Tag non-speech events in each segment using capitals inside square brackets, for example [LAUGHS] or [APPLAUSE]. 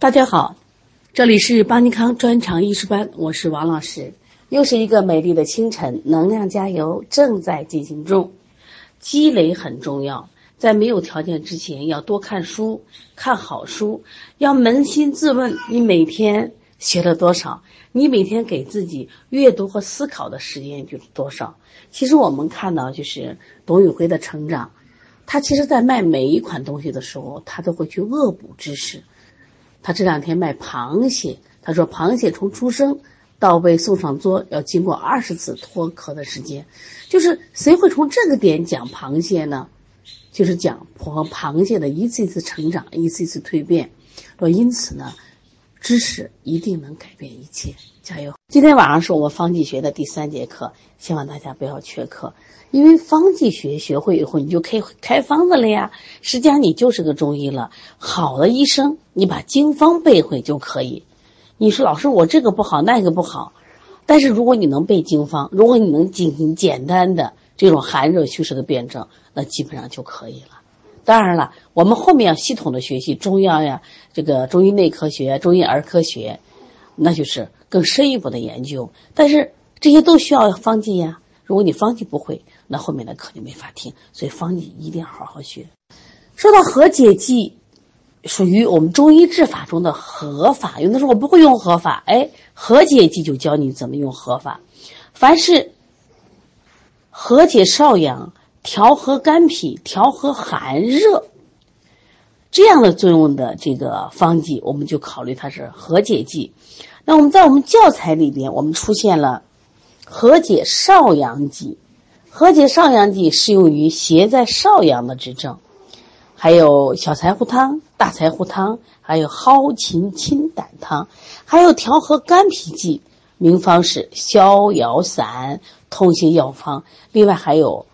大家好，这里是邦尼康专场艺术班，我是王老师。又是一个美丽的清晨，能量加油正在进行中。积累很重要，在没有条件之前，要多看书，看好书，要扪心自问：你每天学了多少？你每天给自己阅读和思考的时间就是多少？其实我们看到，就是董宇辉的成长，他其实在卖每一款东西的时候，他都会去恶补知识。他这两天卖螃蟹，他说螃蟹从出生到被送上桌要经过二十次脱壳的时间，就是谁会从这个点讲螃蟹呢？就是讲和螃蟹的一次一次成长，一次一次蜕变。说因此呢，知识一定能改变一切，加油！今天晚上是我们方剂学的第三节课，希望大家不要缺课。因为方剂学学会以后，你就可以开方子了呀。实际上你就是个中医了。好的医生，你把经方背会就可以。你说老师，我这个不好，那个不好。但是如果你能背经方，如果你能进行简单的这种寒热虚实的辩证，那基本上就可以了。当然了，我们后面要系统的学习中药呀，这个中医内科学、中医儿科学，那就是更深一步的研究。但是这些都需要方剂呀。如果你方剂不会，那后面的课就没法听。所以方剂一定要好好学。说到和解剂，属于我们中医治法中的合法。有的时候我不会用合法，哎，和解剂就教你怎么用合法。凡是和解少阳、调和肝脾、调和寒热这样的作用的这个方剂，我们就考虑它是和解剂。那我们在我们教材里边，我们出现了。和解少阳剂，和解少阳剂适用于邪在少阳的之症，还有小柴胡汤、大柴胡汤，还有蒿芹清胆汤，还有调和肝脾剂，名方是逍遥散、通泻药方。另外还有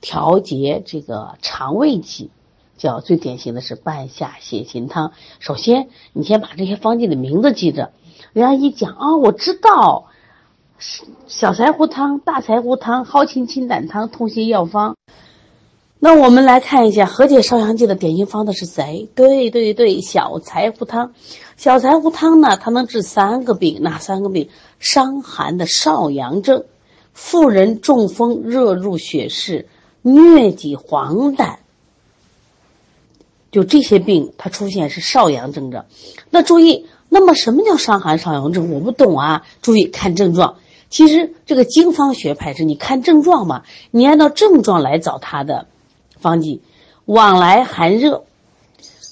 调节这个肠胃剂，叫最典型的是半夏泻心汤。首先，你先把这些方剂的名字记着，人家一讲啊，我知道。小柴胡汤、大柴胡汤、蒿芹清胆汤、通心药方。那我们来看一下和解少阳剂的典型方子是谁？对对对，小柴胡汤。小柴胡汤呢，它能治三个病，哪三个病？伤寒的少阳症，妇人中风热入血室，疟疾黄疸。就这些病，它出现是少阳症状。那注意，那么什么叫伤寒少阳症？我不懂啊。注意看症状。其实这个经方学派是你看症状嘛，你按照症状来找它的方剂。往来寒热，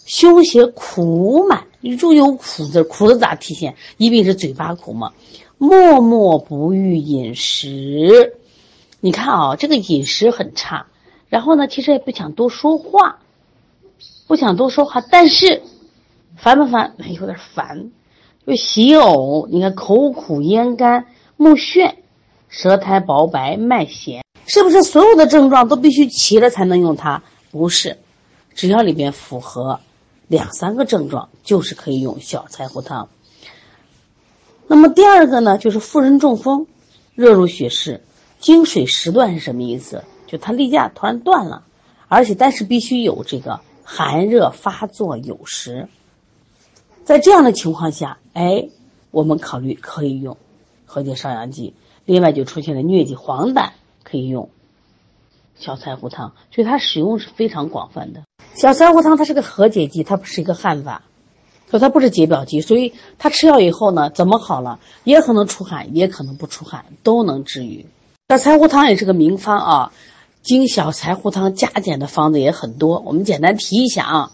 胸胁苦满，你注意有苦字，苦字咋体现？一定是嘴巴苦嘛。默默不欲饮食，你看啊，这个饮食很差，然后呢，其实也不想多说话，不想多说话，但是烦不烦？有点烦。就喜呕，你看口苦咽干。目眩，舌苔薄白，脉弦，是不是所有的症状都必须齐了才能用它？不是，只要里边符合两三个症状，就是可以用小柴胡汤。那么第二个呢，就是妇人中风，热入血室，经水时断是什么意思？就它例假突然断了，而且但是必须有这个寒热发作有时，在这样的情况下，哎，我们考虑可以用。和解少阳剂，另外就出现了疟疾黄疸，可以用小柴胡汤，所以它使用是非常广泛的。小柴胡汤它是个和解剂，它不是一个汗法，所以它不是解表剂，所以它吃药以后呢，怎么好了？也可能出汗，也可能不出汗，都能治愈。小柴胡汤也是个名方啊，经小柴胡汤加减的方子也很多，我们简单提一下啊，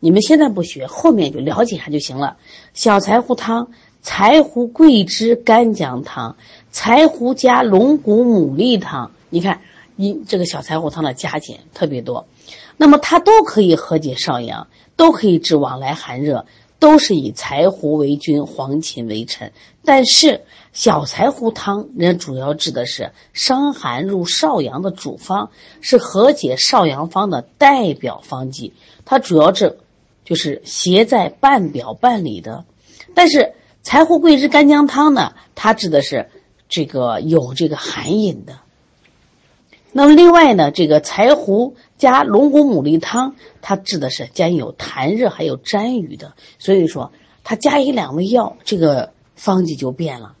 你们现在不学，后面就了解一下就行了。小柴胡汤。柴胡桂枝干姜汤，柴胡加龙骨牡蛎汤，你看，你这个小柴胡汤的加减特别多，那么它都可以和解少阳，都可以治往来寒热，都是以柴胡为君，黄芩为臣。但是小柴胡汤人主要治的是伤寒入少阳的主方，是和解少阳方的代表方剂，它主要治就是邪在半表半里的，但是。柴胡桂枝干姜汤呢，它指的是这个有这个寒饮的。那么另外呢，这个柴胡加龙骨牡蛎汤，它治的是兼有痰热还有沾瘀的。所以说，它加一两味药，这个方剂就变了。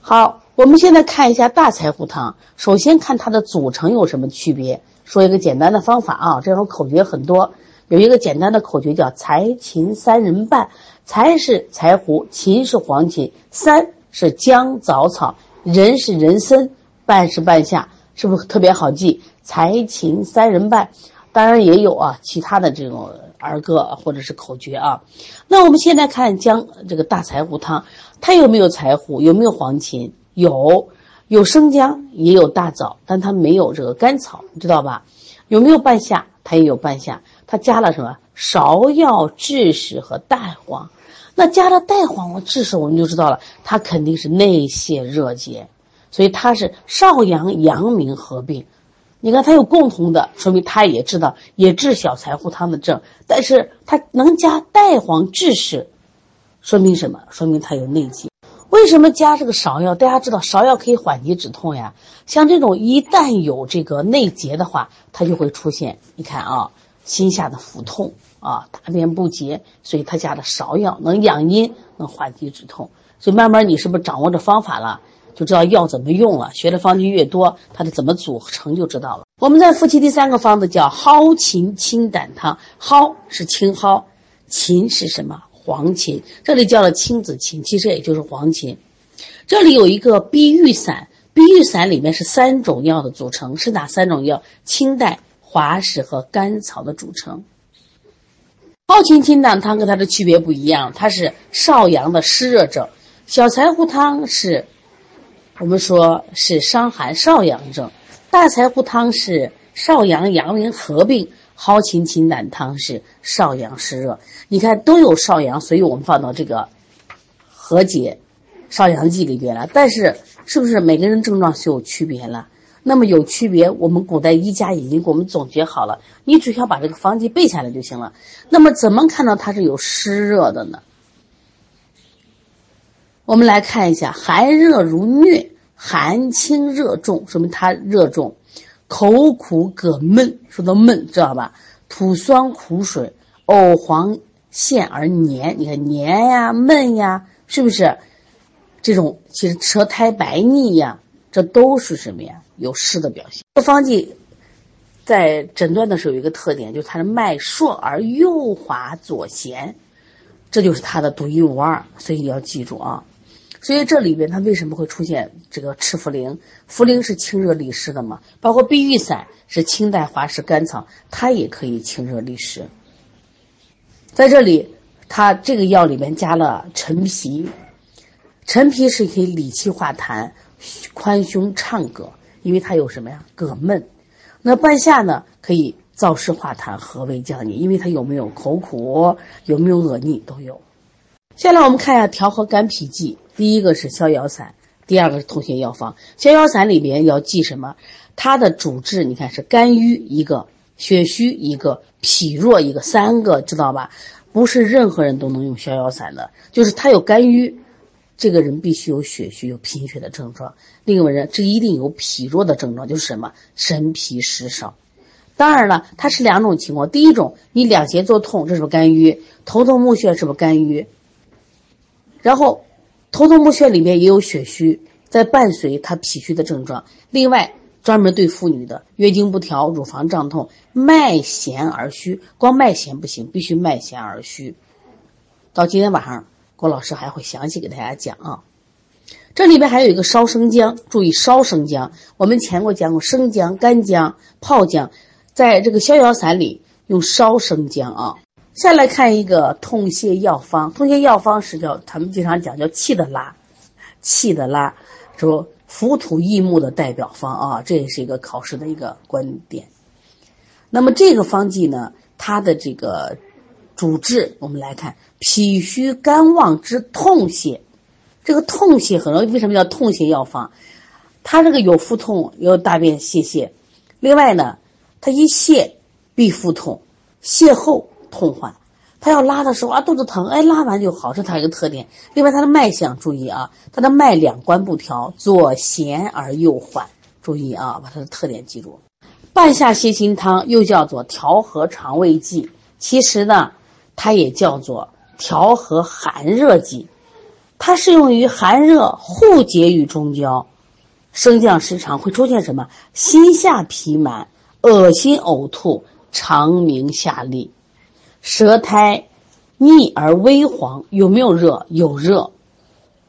好，我们现在看一下大柴胡汤。首先看它的组成有什么区别。说一个简单的方法啊，这种口诀很多，有一个简单的口诀叫柴芹三人半。柴是柴胡，芹是黄芩，三是姜枣草，人是人参，半是半夏，是不是特别好记？柴芹三人半。当然也有啊，其他的这种儿歌或者是口诀啊。那我们现在看姜这个大柴胡汤，它有没有柴胡？有没有黄芩？有，有生姜，也有大枣，但它没有这个甘草，你知道吧？有没有半夏？它也有半夏，它加了什么？芍药、枳实和大黄。那加了大黄和枳实，我们就知道了，它肯定是内泄热结，所以它是少阳阳明合并。你看，它有共同的，说明他也知道，也治小柴胡汤的症。但是它能加代黄枳实，说明什么？说明它有内结。为什么加这个芍药？大家知道，芍药可以缓急止痛呀。像这种一旦有这个内结的话，它就会出现。你看啊，心下的腹痛啊，大便不洁，所以他加的芍药能养阴，能缓急止痛。所以慢慢你是不是掌握着方法了？就知道药怎么用了，学的方剂越多，它的怎么组成就知道了。我们再复习第三个方子，叫蒿芹清胆汤。蒿是青蒿，芹是什么？黄芩。这里叫了青子芹，其实也就是黄芩。这里有一个碧玉散，碧玉散里面是三种药的组成，是哪三种药？清代、滑石和甘草的组成。蒿芹清胆汤跟它的区别不一样，它是少阳的湿热症，小柴胡汤是。我们说是伤寒少阳症，大柴胡汤是少阳阳明合并，蒿芹清胆汤是少阳湿热。你看都有少阳，所以我们放到这个和解少阳剂里边了。但是是不是每个人症状是有区别了？那么有区别，我们古代医家已经给我们总结好了，你只需要把这个方剂背下来就行了。那么怎么看到它是有湿热的呢？我们来看一下，寒热如疟，寒清热重，说明它热重；口苦葛闷，说到闷，知道吧？吐酸苦水，呕黄陷而黏，你看黏呀、闷呀，是不是？这种其实舌苔白腻呀，这都是什么呀？有湿的表现。这方剂在诊断的时候有一个特点，就是它的脉数而右滑左弦，这就是它的独一无二，所以要记住啊。所以这里边它为什么会出现这个赤茯苓？茯苓是清热利湿的嘛？包括碧玉散是清代滑石甘草，它也可以清热利湿。在这里，它这个药里面加了陈皮，陈皮是可以理气化痰、宽胸畅膈，因为它有什么呀？膈闷。那半夏呢？可以燥湿化痰、和胃降逆，因为它有没有口苦？有没有恶逆？都有。下来我们看一下调和肝脾剂。第一个是逍遥散，第二个是通血药方。逍遥散里边要记什么？它的主治你看是肝郁一个，血虚一个，脾弱一个，三个知道吧？不是任何人都能用逍遥散的，就是他有肝郁，这个人必须有血虚、有贫血的症状；另一个人这一定有脾弱的症状，就是什么神疲食少。当然了，它是两种情况。第一种，你两胁作痛，这是不是肝郁？头痛目眩是不是肝郁？然后，头痛目眩里面也有血虚，在伴随他脾虚的症状。另外，专门对妇女的月经不调、乳房胀痛、脉弦而虚，光脉弦不行，必须脉弦而虚。到今天晚上，郭老师还会详细给大家讲啊。这里边还有一个烧生姜，注意烧生姜。我们前过讲过生姜、干姜、泡姜，在这个逍遥散里用烧生姜啊。下来看一个痛泻药方，痛泻药方是叫他们经常讲叫气的拉，气的拉，说浮土益木的代表方啊，这也是一个考试的一个观点。那么这个方剂呢，它的这个主治，我们来看脾虚肝旺之痛泻，这个痛泻很容易，为什么叫痛泻药方？它这个有腹痛，有大便泄泻，另外呢，它一泻必腹痛，泻后。痛患，他要拉的时候啊，肚子疼，哎，拉完就好，这他一个特点。另外，他的脉象注意啊，他的脉两关不调，左弦而右缓，注意啊，把他的特点记住。半夏泻心汤又叫做调和肠胃剂，其实呢，它也叫做调和寒热剂，它适用于寒热互结于中焦，升降失常，会出现什么？心下痞满、恶心呕吐、肠鸣下痢、舌苔腻而微黄，有没有热？有热，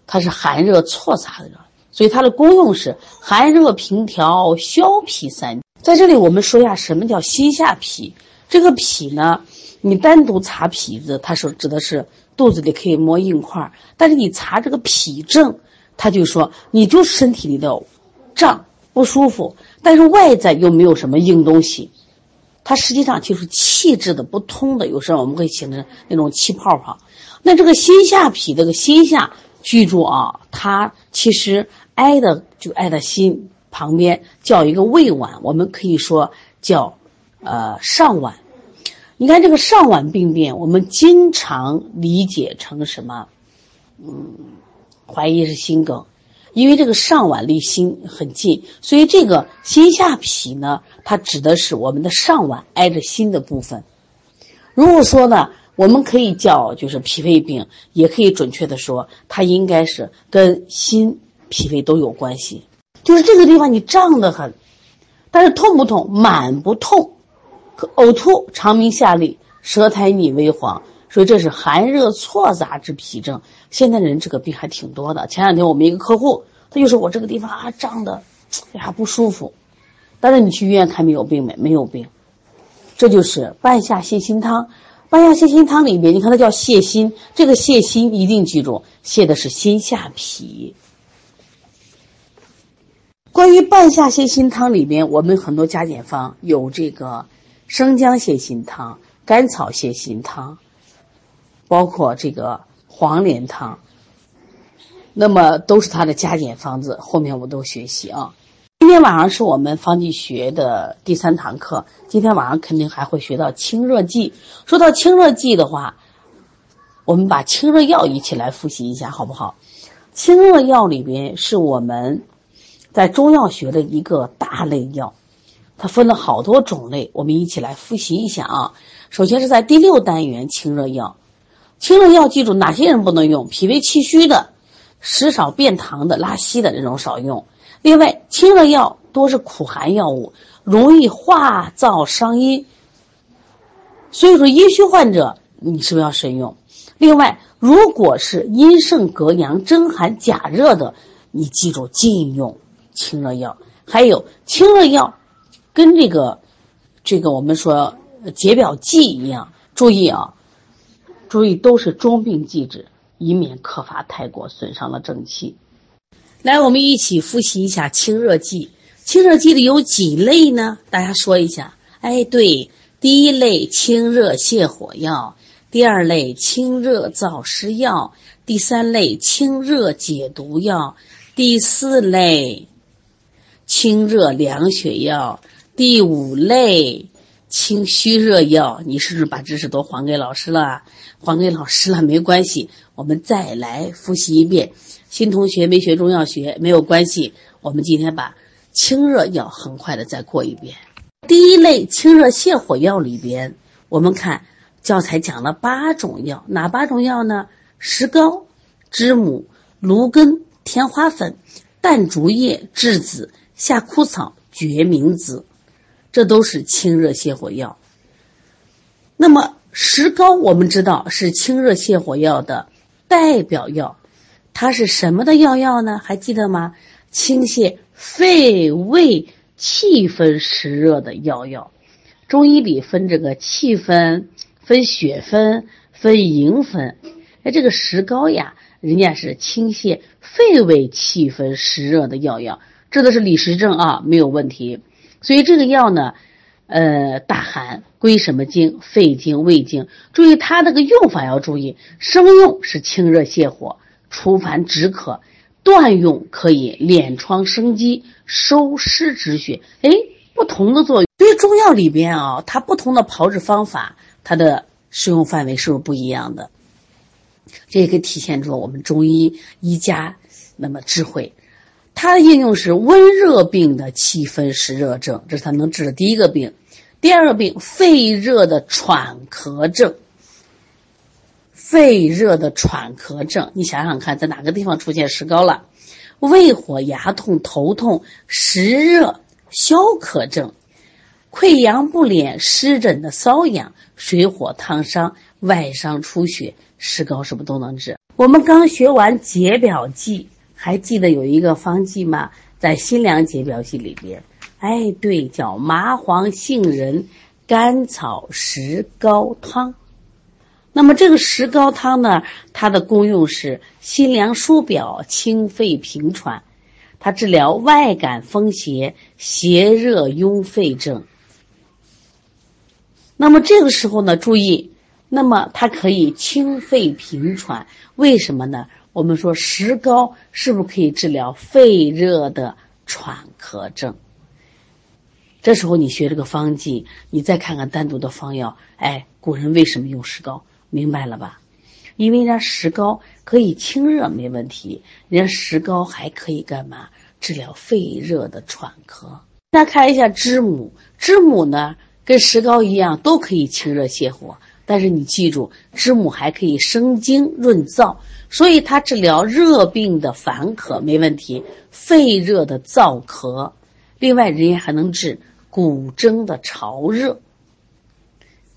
它是寒热错杂的热，所以它的功用是寒热平调、消痞散。在这里，我们说一下什么叫心下痞。这个痞呢，你单独查痞子，它是指的是肚子里可以摸硬块但是你查这个痞症，他就说你就身体里的胀不舒服，但是外在又没有什么硬东西，它实际上就是气滞的不通的，有时候我们会形成那种气泡泡。那这个心下痞，这个心下，记住啊，它其实挨的就挨的心。旁边叫一个胃脘，我们可以说叫，呃上脘。你看这个上脘病变，我们经常理解成什么？嗯，怀疑是心梗，因为这个上脘离心很近，所以这个心下痞呢，它指的是我们的上脘挨着心的部分。如果说呢，我们可以叫就是脾胃病，也可以准确的说，它应该是跟心、脾胃都有关系。就是这个地方你胀得很，但是痛不痛？满不痛，呕吐、肠鸣下痢、舌苔腻微黄，所以这是寒热错杂之脾症。现在人这个病还挺多的。前两天我们一个客户，他就说我这个地方啊胀的，哎呀不舒服。但是你去医院看没有病没？没有病。这就是半夏泻心汤。半夏泻心汤里面，你看它叫泻心，这个泻心一定记住，泻的是心下脾。关于半夏泻心汤里边，我们很多加减方有这个生姜泻心汤、甘草泻心汤，包括这个黄连汤，那么都是它的加减方子。后面我都学习啊。今天晚上是我们方剂学的第三堂课，今天晚上肯定还会学到清热剂。说到清热剂的话，我们把清热药一起来复习一下，好不好？清热药里边是我们。在中药学的一个大类药，它分了好多种类，我们一起来复习一下啊。首先是在第六单元清热药，清热药记住哪些人不能用？脾胃气虚的、食少便溏的、拉稀的这种少用。另外，清热药多是苦寒药物，容易化燥伤阴，所以说阴虚患者你是不是要慎用？另外，如果是阴盛格阳、真寒假热的，你记住禁用。清热药还有清热药，跟这个这个我们说解表剂一样，注意啊，注意都是中病忌止，以免克伐太过，损伤了正气。来，我们一起复习一下清热剂。清热剂里有几类呢？大家说一下。哎，对，第一类清热泻火药，第二类清热燥湿药，第三类清热解毒药，第四类。清热凉血药，第五类清虚热药，你是不是把知识都还给老师了？还给老师了没关系，我们再来复习一遍。新同学没学中药学没有关系，我们今天把清热药很快的再过一遍。第一类清热泻火药里边，我们看教材讲了八种药，哪八种药呢？石膏、知母、芦根、天花粉、淡竹叶、栀子。夏枯草、决明子，这都是清热泻火药。那么石膏，我们知道是清热泻火药的代表药，它是什么的药药呢？还记得吗？清泻肺胃气分湿热的药药。中医里分这个气分、分血分、分营分。哎，这个石膏呀，人家是清泻肺胃气分湿热的药药。这都是李时正啊，没有问题。所以这个药呢，呃，大寒归什么经？肺经、胃经。注意它那个用法要注意，生用是清热泻火、除烦止渴；断用可以敛疮生肌、收湿止血。哎，不同的作用。所以中药里边啊，它不同的炮制方法，它的适用范围是不是不一样的？这也可以体现出我们中医医家那么智慧。它的应用是温热病的气分湿热症，这是它能治的第一个病。第二个病，肺热的喘咳症。肺热的喘咳症。你想想看，在哪个地方出现石膏了？胃火、牙痛、头痛、湿热、消渴症。溃疡不敛、湿疹的瘙痒、水火烫伤、外伤出血，石膏是不是都能治？我们刚学完解表剂，还记得有一个方剂吗？在辛凉解表剂里边，哎，对，叫麻黄杏仁甘草石膏汤。那么这个石膏汤呢，它的功用是辛凉疏表、清肺平喘，它治疗外感风邪、邪热壅肺症。那么这个时候呢，注意，那么它可以清肺平喘，为什么呢？我们说石膏是不是可以治疗肺热的喘咳症？这时候你学这个方剂，你再看看单独的方药，哎，古人为什么用石膏？明白了吧？因为人家石膏可以清热没问题，人家石膏还可以干嘛？治疗肺热的喘咳。那看一下知母，知母呢？跟石膏一样，都可以清热泻火。但是你记住，知母还可以生津润燥，所以它治疗热病的烦渴没问题，肺热的燥咳。另外，人家还能治骨蒸的潮热、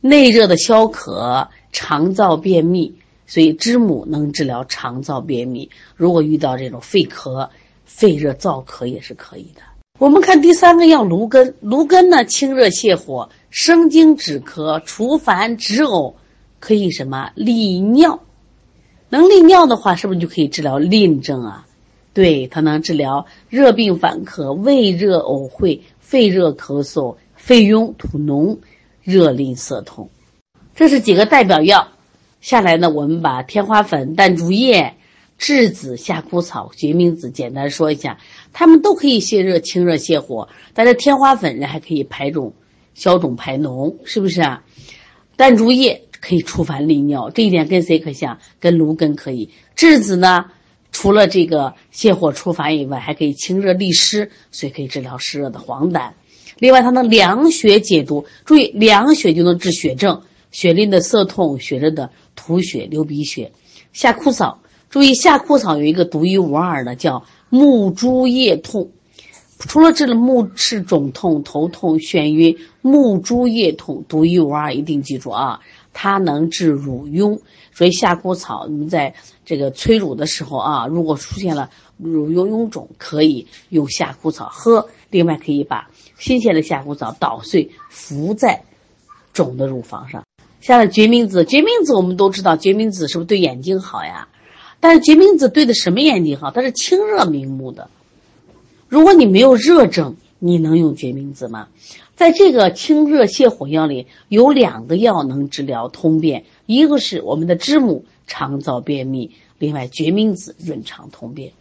内热的消渴、肠燥便秘。所以知母能治疗肠燥便秘。如果遇到这种肺咳、肺热燥咳也是可以的。我们看第三个药芦根，芦根呢清热泻火。生津止咳、除烦止呕，可以什么利尿？能利尿的话，是不是就可以治疗淋症啊？对，它能治疗热病烦渴、胃热呕会、肺热咳嗽、肺痈吐脓、热淋涩痛。这是几个代表药。下来呢，我们把天花粉、淡竹叶、栀子、夏枯草、决明子简单说一下，它们都可以泻热、清热、泻火。但是天花粉人还可以排肿。消肿排脓是不是啊？淡竹叶可以除烦利尿，这一点跟谁可像？跟芦根可以。栀子呢，除了这个泻火除烦以外，还可以清热利湿，所以可以治疗湿热的黄疸。另外，它能凉血解毒。注意，凉血就能治血症，血淋的涩痛、血热的吐血、流鼻血。夏枯草，注意夏枯草有一个独一无二的，叫木珠叶痛。除了治了目赤肿痛、头痛、眩晕，目珠叶痛独一无二，一定记住啊！它能治乳痈，所以夏枯草你们在这个催乳的时候啊，如果出现了乳痈臃肿，可以用夏枯草喝。另外，可以把新鲜的夏枯草捣碎，敷在肿的乳房上。下来决明子，决明子我们都知道，决明子是不是对眼睛好呀？但是决明子对的什么眼睛好？它是清热明目的。如果你没有热症，你能用决明子吗？在这个清热泻火药里，有两个药能治疗通便，一个是我们的知母肠燥便秘，另外决明子润肠通便。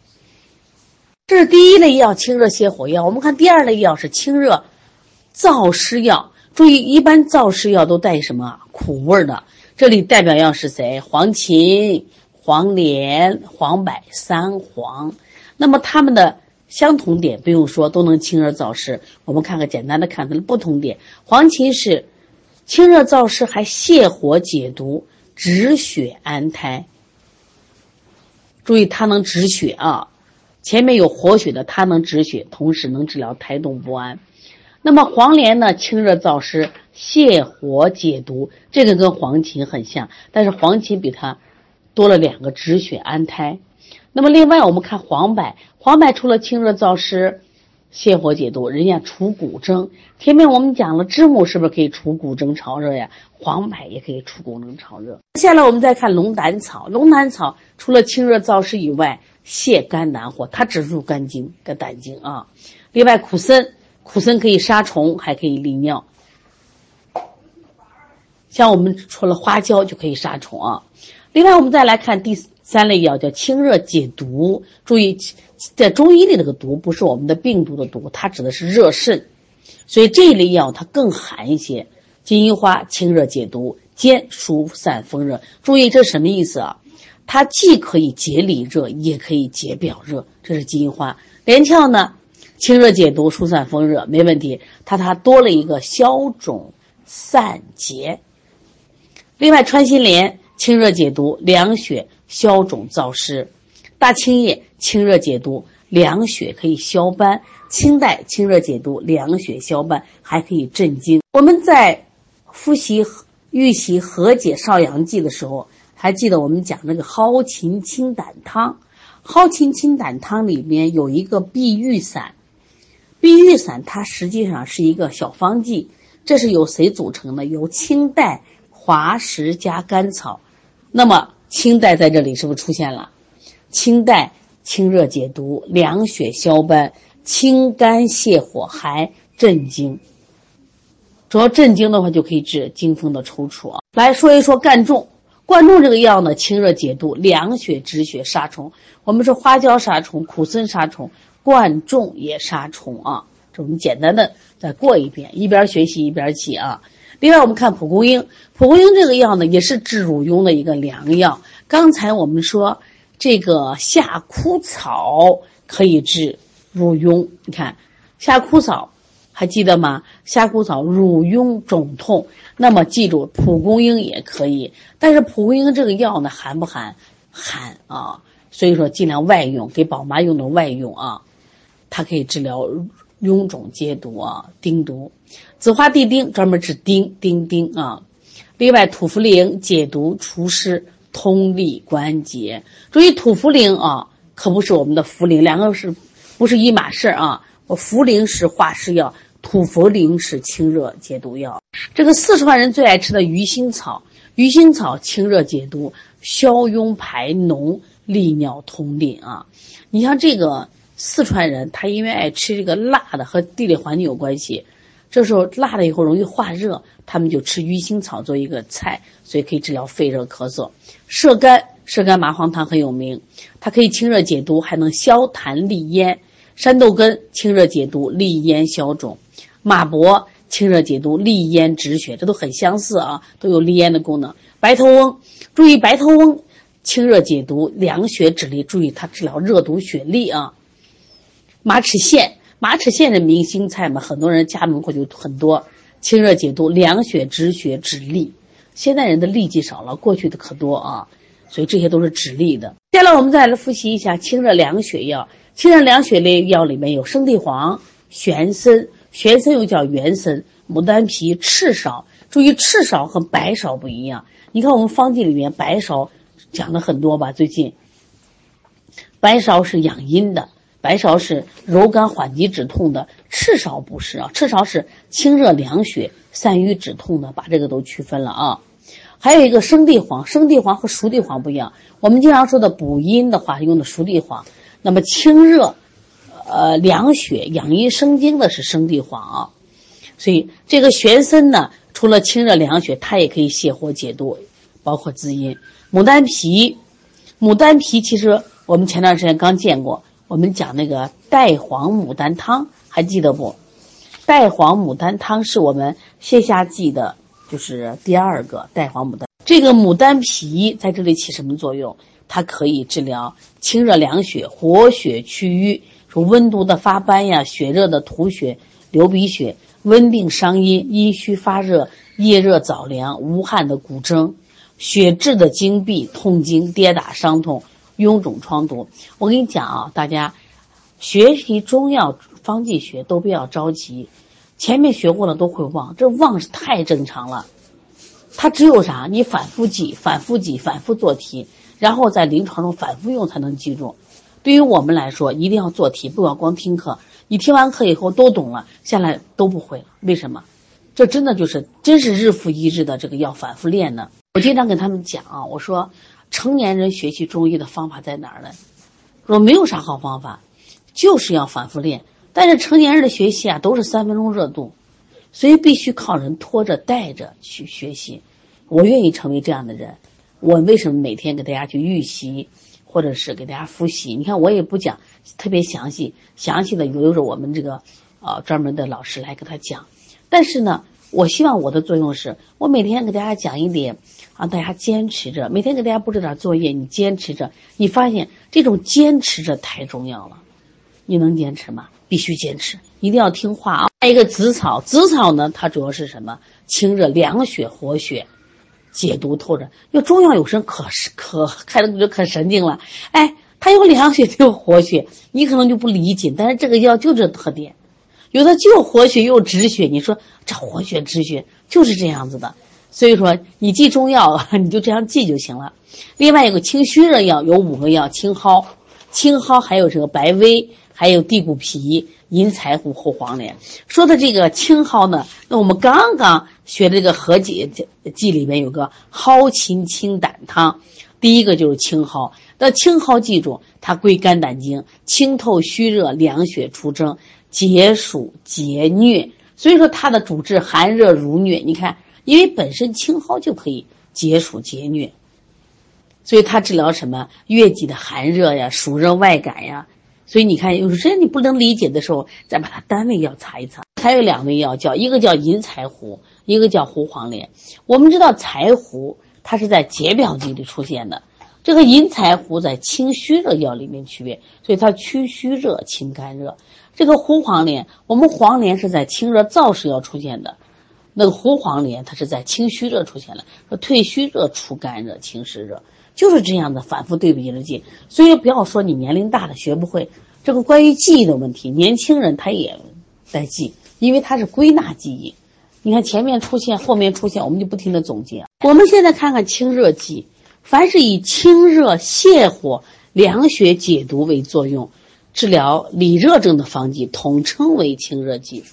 这是第一类药，清热泻火药。我们看第二类药是清热燥湿药。注意，一般燥湿药都带什么苦味的？这里代表药是谁？黄芩、黄连、黄柏、三黄。那么它们的。相同点不用说，都能清热燥湿。我们看看简单的看它的不同点。黄芩是清热燥湿，还泻火解毒、止血安胎。注意它能止血啊，前面有活血的，它能止血，同时能治疗胎动不安。那么黄连呢，清热燥湿、泻火解毒，这个跟黄芩很像，但是黄芩比它多了两个止血安胎。那么另外，我们看黄柏，黄柏除了清热燥湿、泻火解毒，人家除骨蒸。前面我们讲了，知母是不是可以除骨蒸潮热呀？黄柏也可以除骨蒸潮热。接下来我们再看龙胆草，龙胆草除了清热燥湿以外，泻肝胆火，它只入肝经跟胆经啊。另外，苦参，苦参可以杀虫，还可以利尿。像我们除了花椒就可以杀虫啊。另外，我们再来看第。三类药叫清热解毒，注意，在中医里那个毒不是我们的病毒的毒，它指的是热肾，所以这一类药它更寒一些。金银花清热解毒，兼疏散风热。注意这什么意思啊？它既可以解里热，也可以解表热。这是金银花。连翘呢，清热解毒，疏散风热，没问题。它它多了一个消肿散结。另外，穿心莲。清热解毒、凉血、消肿燥湿；大青叶清热解毒、凉血可以消斑；清代清热解毒、凉血消斑，还可以镇惊。我们在复习预习和解少阳剂的时候，还记得我们讲那个蒿芹清胆汤。蒿芹清胆汤里面有一个碧玉散，碧玉散它实际上是一个小方剂，这是由谁组成的？由清代滑石加甘草。那么清代在这里是不是出现了？清代清热解毒、凉血消斑、清肝泻火、还镇惊。主要镇惊的话，就可以治惊风的抽搐啊。来说一说干重。贯众这个药呢，清热解毒、凉血止血、杀虫。我们说花椒杀虫，苦参杀虫，贯众也杀虫啊。这我们简单的再过一遍，一边学习一边记啊。另外，我们看蒲公英，蒲公英这个药呢，也是治乳痈的一个良药。刚才我们说这个夏枯草可以治乳痈，你看夏枯草。还记得吗？夏枯草乳痈肿痛，那么记住蒲公英也可以。但是蒲公英这个药呢，寒不寒？寒啊！所以说尽量外用，给宝妈用的外用啊。它可以治疗臃肿结毒啊，丁毒。紫花地丁专门治丁丁丁啊。另外土茯苓解毒除湿通利关节。注意土茯苓啊，可不是我们的茯苓，两个是不是一码事啊？我茯苓是化湿药。土茯苓是清热解毒药，这个四川人最爱吃的鱼腥草，鱼腥草清热解毒、消痈排脓、利尿通淋啊。你像这个四川人，他因为爱吃这个辣的，和地理环境有关系。这时候辣了以后容易化热，他们就吃鱼腥草做一个菜，所以可以治疗肺热咳嗽。射干，射干麻黄汤很有名，它可以清热解毒，还能消痰利咽。山豆根清热解毒、利咽消肿。马勃清热解毒、利咽止血，这都很相似啊，都有利咽的功能。白头翁，注意白头翁清热解毒、凉血止痢，注意它治疗热毒血痢啊。马齿苋，马齿苋的明星菜嘛，很多人家门口就很多，清热解毒、凉血止血、止痢。现在人的痢疾少了，过去的可多啊，所以这些都是止痢的。接下来我们再来复习一下清热凉血药，清热凉血类药里面有生地黄、玄参。玄参又叫元参，牡丹皮、赤芍。注意赤芍和白芍不一样。你看我们方剂里面白芍讲的很多吧？最近，白芍是养阴的，白芍是柔肝缓急止痛的，赤芍不是啊。赤芍是清热凉血、散瘀止痛的，把这个都区分了啊。还有一个生地黄，生地黄和熟地黄不一样。我们经常说的补阴的话用的熟地黄，那么清热。呃，凉血养阴生津的是生地黄啊，所以这个玄参呢，除了清热凉血，它也可以泻火解毒，包括滋阴。牡丹皮，牡丹皮其实我们前段时间刚见过，我们讲那个带黄牡丹汤，还记得不？带黄牡丹汤是我们泻下剂的，就是第二个带黄牡丹。这个牡丹皮在这里起什么作用？它可以治疗清热凉血、活血祛瘀。说温毒的发斑呀，血热的吐血、流鼻血，温病伤阴，阴虚发热，夜热早凉，无汗的骨蒸，血滞的经闭，痛经、跌打伤痛、臃肿疮毒。我跟你讲啊，大家学习中药方剂学都不要着急，前面学过了都会忘，这忘是太正常了。它只有啥？你反复记，反复记，反复做题，然后在临床中反复用才能记住。对于我们来说，一定要做题，不要光听课。你听完课以后都懂了，下来都不会了。为什么？这真的就是真是日复一日的这个要反复练呢。我经常跟他们讲啊，我说成年人学习中医的方法在哪儿呢？说没有啥好方法，就是要反复练。但是成年人的学习啊，都是三分钟热度，所以必须靠人拖着带着去学习。我愿意成为这样的人。我为什么每天给大家去预习？或者是给大家复习，你看我也不讲特别详细，详细的留着我们这个呃专门的老师来给他讲。但是呢，我希望我的作用是我每天给大家讲一点，让大家坚持着。每天给大家布置点作业，你坚持着，你发现这种坚持着太重要了。你能坚持吗？必须坚持，一定要听话啊！还有一个紫草，紫草呢，它主要是什么？清热凉血、活血。解毒透疹。要中药有时可是可看着就可神经了，哎，它有凉血，它有活血，你可能就不理解。但是这个药就这特点，有的就活血又止血。你说这活血止血就是这样子的。所以说你记中药，[LAUGHS] 你就这样记就行了。另外有个清虚热药，有五个药：青蒿、青蒿还有这个白薇，还有地骨皮。银柴胡、后黄连，说的这个青蒿呢，那我们刚刚学的这个合剂剂里面有个蒿芹清胆汤，第一个就是青蒿。那青蒿记住，它归肝胆经，清透虚热、凉血、除症、解暑解疟。所以说它的主治寒热如疟。你看，因为本身青蒿就可以解暑解疟，所以它治疗什么月季的寒热呀、暑热外感呀。所以你看，有时你不能理解的时候，再把它单位药查一查。还有两味药，叫一个叫银柴胡，一个叫胡黄连。我们知道柴胡它是在解表剂里出现的，这个银柴胡在清虚热药里面区别，所以它祛虚热、清肝热。这个胡黄连，我们黄连是在清热燥湿药出现的，那个胡黄连它是在清虚热出现了，说退虚热、除肝热、清湿热。就是这样的反复对比着记，所以不要说你年龄大了学不会。这个关于记忆的问题，年轻人他也在记，因为他是归纳记忆。你看前面出现，后面出现，我们就不停的总结。我们现在看看清热剂，凡是以清热泻火、凉血解毒为作用，治疗里热症的方剂，统称为清热剂。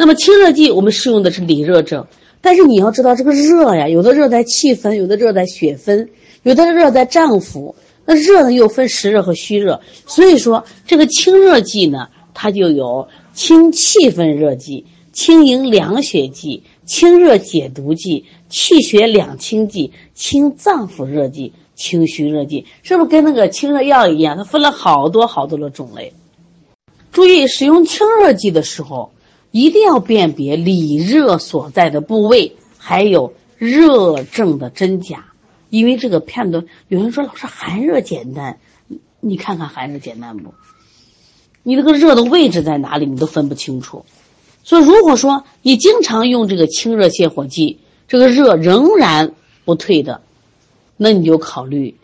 那么清热剂我们适用的是里热症。但是你要知道，这个热呀，有的热在气分，有的热在血分，有的热在脏腑。那热呢又分实热和虚热，所以说这个清热剂呢，它就有清气分热剂、清营凉血剂、清热解毒剂、气血两清剂、清脏腑热剂、清虚热剂，是不是跟那个清热药一样？它分了好多好多的种类。注意使用清热剂的时候。一定要辨别里热所在的部位，还有热症的真假，因为这个判断，有人说老师寒热简单，你看看寒热简单不？你那个热的位置在哪里，你都分不清楚。所以如果说你经常用这个清热泻火剂，这个热仍然不退的，那你就考虑，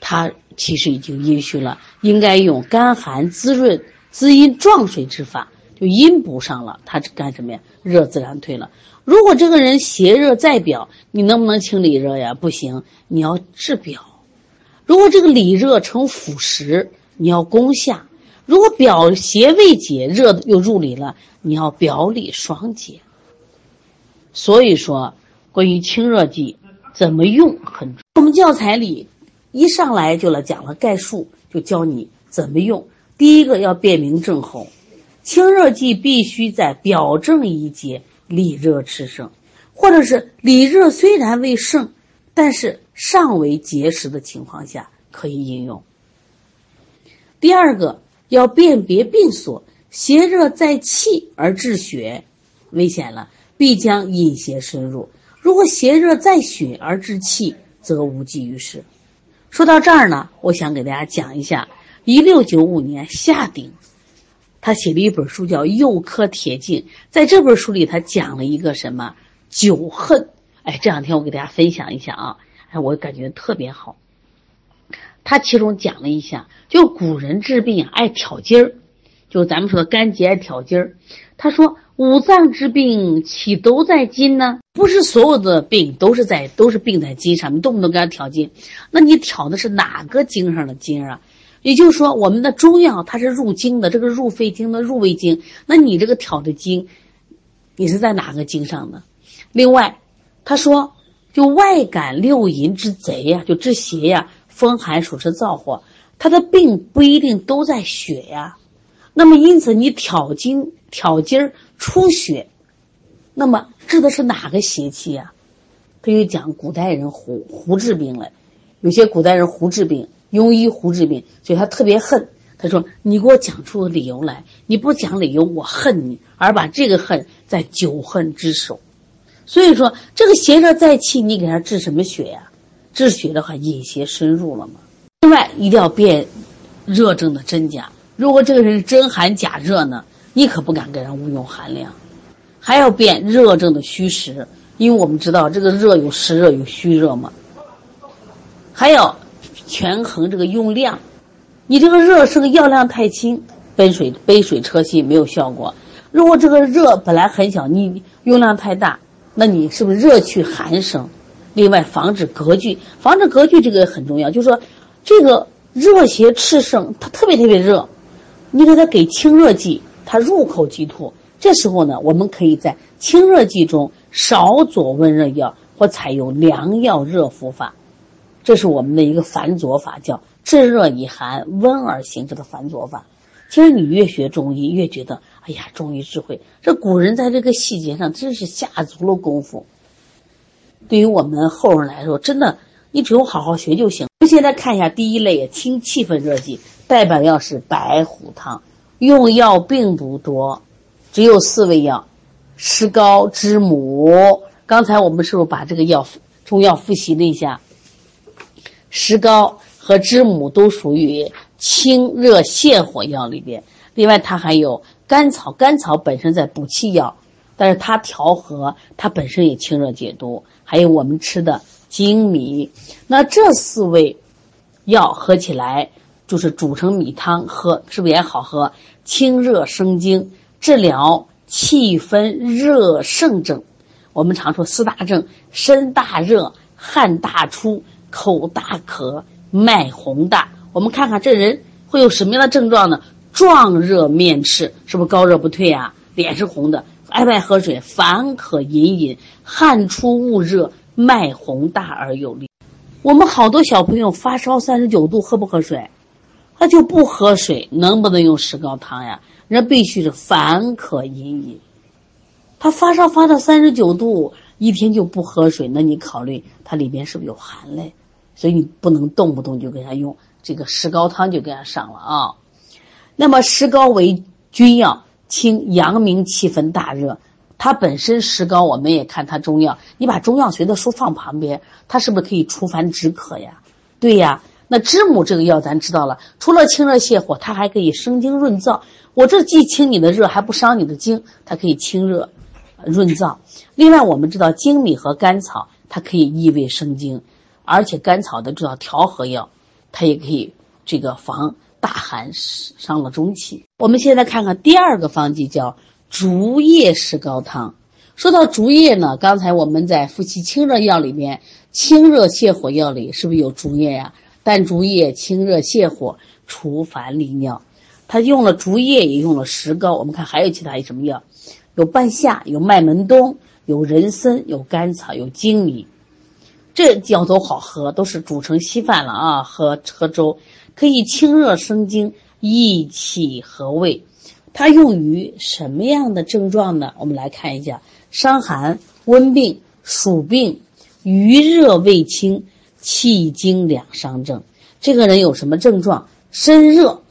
它其实已经阴虚了，应该用甘寒滋润、滋阴壮水之法。就阴补上了，他干什么呀？热自然退了。如果这个人邪热在表，你能不能清里热呀？不行，你要治表。如果这个里热成腐蚀，你要攻下。如果表邪未解，热又入里了，你要表里双解。所以说，关于清热剂怎么用很重。我们教材里一上来就来讲了概述，就教你怎么用。第一个要辨明症候。清热剂必须在表证一节里热炽盛，或者是里热虽然未盛，但是尚为结实的情况下可以应用。第二个要辨别病所，邪热在气而致血，危险了，必将引邪深入；如果邪热在血而致气，则无济于事。说到这儿呢，我想给大家讲一下，一六九五年夏鼎。他写了一本书叫《幼科铁镜》，在这本书里，他讲了一个什么酒恨？哎，这两天我给大家分享一下啊，哎，我感觉特别好。他其中讲了一下，就古人治病，爱挑筋儿，就咱们说的肝结爱挑筋儿。他说五脏之病岂都在筋呢？不是所有的病都是在都是病在筋上，你动不动给他挑筋，那你挑的是哪个经上的筋啊？也就是说，我们的中药它是入经的，这个入肺经的入胃经，那你这个挑的经，你是在哪个经上呢？另外，他说，就外感六淫之贼呀，就治邪呀，风寒暑湿燥火，他的病不一定都在血呀。那么因此你挑筋挑筋儿出血，那么治的是哪个邪气呀？他就讲古代人胡胡治病了，有些古代人胡治病。庸医胡治病，所以他特别恨。他说：“你给我讲出个理由来，你不讲理由，我恨你。”而把这个恨在酒恨之首。所以说，这个邪热在气，你给他治什么血呀？治血的话，引邪深入了嘛。另外，一定要辨热症的真假。如果这个人是真寒假热呢，你可不敢给人误用寒凉。还要辨热症的虚实。因为我们知道这个热有实热有虚热嘛，还要权衡这个用量。你这个热是个药量太轻，杯水杯水车薪没有效果。如果这个热本来很小，你用量太大，那你是不是热去寒生？另外，防止隔聚，防止隔聚这个很重要。就是说，这个热邪炽盛，它特别特别热，你给它给清热剂，它入口即吐。这时候呢，我们可以在清热剂中少佐温热药，或采用凉药热敷法。这是我们的一个反佐法，叫制热以寒，温而行之的反佐法。其实你越学中医，越觉得，哎呀，中医智慧，这古人在这个细节上真是下足了功夫。对于我们后人来说，真的，你只有好好学就行。现在看一下第一类清气分热剂，代表药是白虎汤，用药并不多，只有四味药：石膏、知母。刚才我们是不是把这个药中药复习了一下？石膏和知母都属于。清热泻火药里边，另外它还有甘草，甘草本身在补气药，但是它调和，它本身也清热解毒。还有我们吃的粳米，那这四味药合起来就是煮成米汤喝，是不是也好喝？清热生津，治疗气分热盛症。我们常说四大症：身大热、汗大出、口大渴、脉洪大。我们看看这人会有什么样的症状呢？壮热面赤，是不是高热不退啊？脸是红的，爱不爱喝水？烦渴隐隐，汗出恶热，脉洪大而有力。我们好多小朋友发烧三十九度，喝不喝水？他就不喝水，能不能用石膏汤呀？人必须是烦渴隐隐。他发烧发到三十九度，一天就不喝水，那你考虑他里边是不是有寒嘞？所以你不能动不动就给他用。这个石膏汤就给他上了啊，那么石膏为君药，清阳明气分大热。它本身石膏，我们也看它中药。你把中药学的书放旁边，它是不是可以除烦止渴呀？对呀。那知母这个药咱知道了，除了清热泻火，它还可以生津润燥。我这既清你的热，还不伤你的经，它可以清热润燥。另外，我们知道粳米和甘草，它可以益胃生津，而且甘草的知道调和药。它也可以这个防大寒伤了中气。我们现在看看第二个方剂，叫竹叶石膏汤。说到竹叶呢，刚才我们在复习清热药里面，清热泻火药里是不是有竹叶呀？淡竹叶清热泻火、除烦利尿。它用了竹叶，也用了石膏。我们看还有其他什么药？有半夏，有麦门冬，有人参，有甘草，有粳米。这药都好喝，都是煮成稀饭了啊，喝喝粥，可以清热生津、益气和胃。它用于什么样的症状呢？我们来看一下：伤寒、温病、暑病、余热未清、气经两伤症。这个人有什么症状？身热，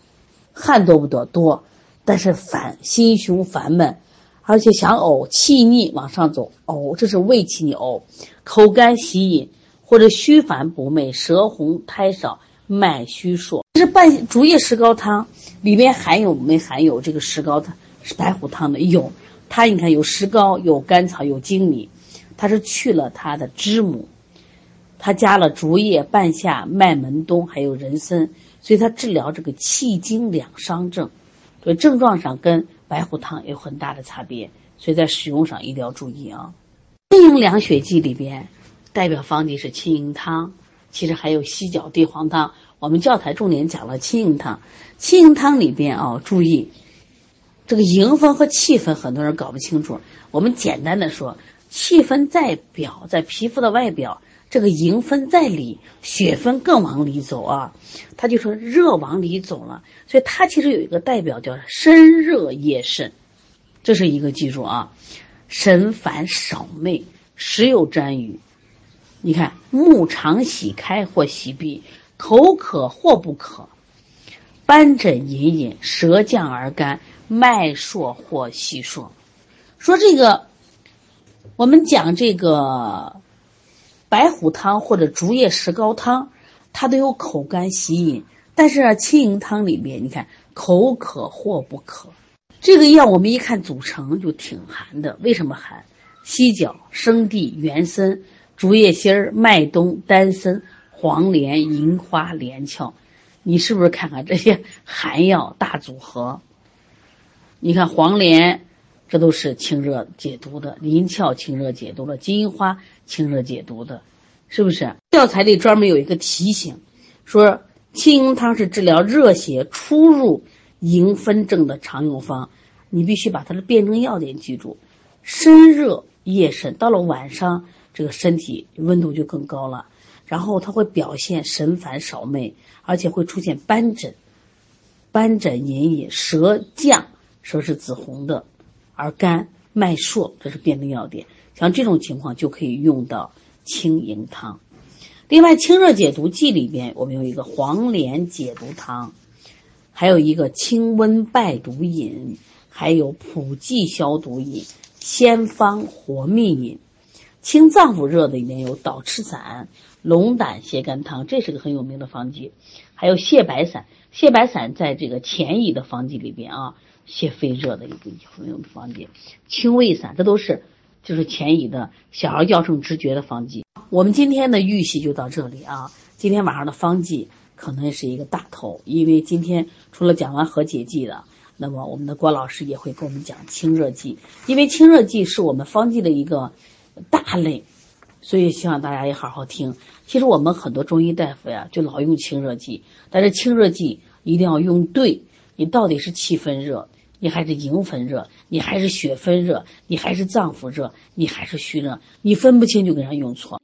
汗多不多？多，但是烦，心胸烦闷。而且想呕，气逆往上走，呕，这是胃气逆呕；口干喜饮，或者虚烦不寐，舌红苔少，脉虚数。这是半竹叶石膏汤里边含有没含有这个石膏汤？是白虎汤的有，它你看有石膏，有甘草，有粳米，它是去了它的知母，它加了竹叶、半夏、麦门冬，还有人参，所以它治疗这个气经两伤症，所以症状上跟。白虎汤有很大的差别，所以在使用上一定要注意啊。清营凉血剂里边，代表方剂是清营汤，其实还有犀角地黄汤。我们教材重点讲了清营汤。清营汤里边啊，注意这个营分和气分，很多人搞不清楚。我们简单的说，气分在表，在皮肤的外表。这个营分在里，血分更往里走啊，他就说热往里走了，所以它其实有一个代表叫身热夜肾，这是一个记住啊，神烦少寐，时有沾雨，你看目常喜开或喜闭，口渴或不渴，斑疹隐隐，舌降而干，脉数或细数。说这个，我们讲这个。白虎汤或者竹叶石膏汤，它都有口干喜饮，但是清营汤里面，你看口渴或不渴。这个药我们一看组成就挺寒的，为什么寒？犀角、生地、原参、竹叶心儿、麦冬、丹参、黄连、银花、连翘。你是不是看看这些 [LAUGHS] 寒药大组合？你看黄连，这都是清热解毒的；银翘清热解毒的；金银花清热解毒的，是不是？教材里专门有一个提醒，说清营汤是治疗热邪出入营分症的常用方，你必须把它的辩证要点记住：身热夜深，到了晚上，这个身体温度就更高了。然后它会表现神烦少寐，而且会出现斑疹，斑疹隐隐，舌降，舌是紫红的，而肝脉数，这是辨证要点。像这种情况就可以用到清营汤。另外，清热解毒剂里边我们有一个黄连解毒汤，还有一个清温败毒饮，还有普济消毒饮、仙方活蜜饮。清脏腑热的里面有导赤散。龙胆泻肝汤，这是个很有名的方剂，还有泻白散。泻白散在这个前乙的方剂里边啊，泻肺热的一个很有名的方剂。清胃散，这都是就是前移的小儿药症直觉的方剂。我们今天的预习就到这里啊。今天晚上的方剂可能是一个大头，因为今天除了讲完和解剂的，那么我们的郭老师也会给我们讲清热剂，因为清热剂是我们方剂的一个大类。所以希望大家也好好听。其实我们很多中医大夫呀，就老用清热剂，但是清热剂一定要用对。你到底是气分热，你还是营分热，你还是血分热，你还是脏腑热，你还是虚热，你分不清就给人用错。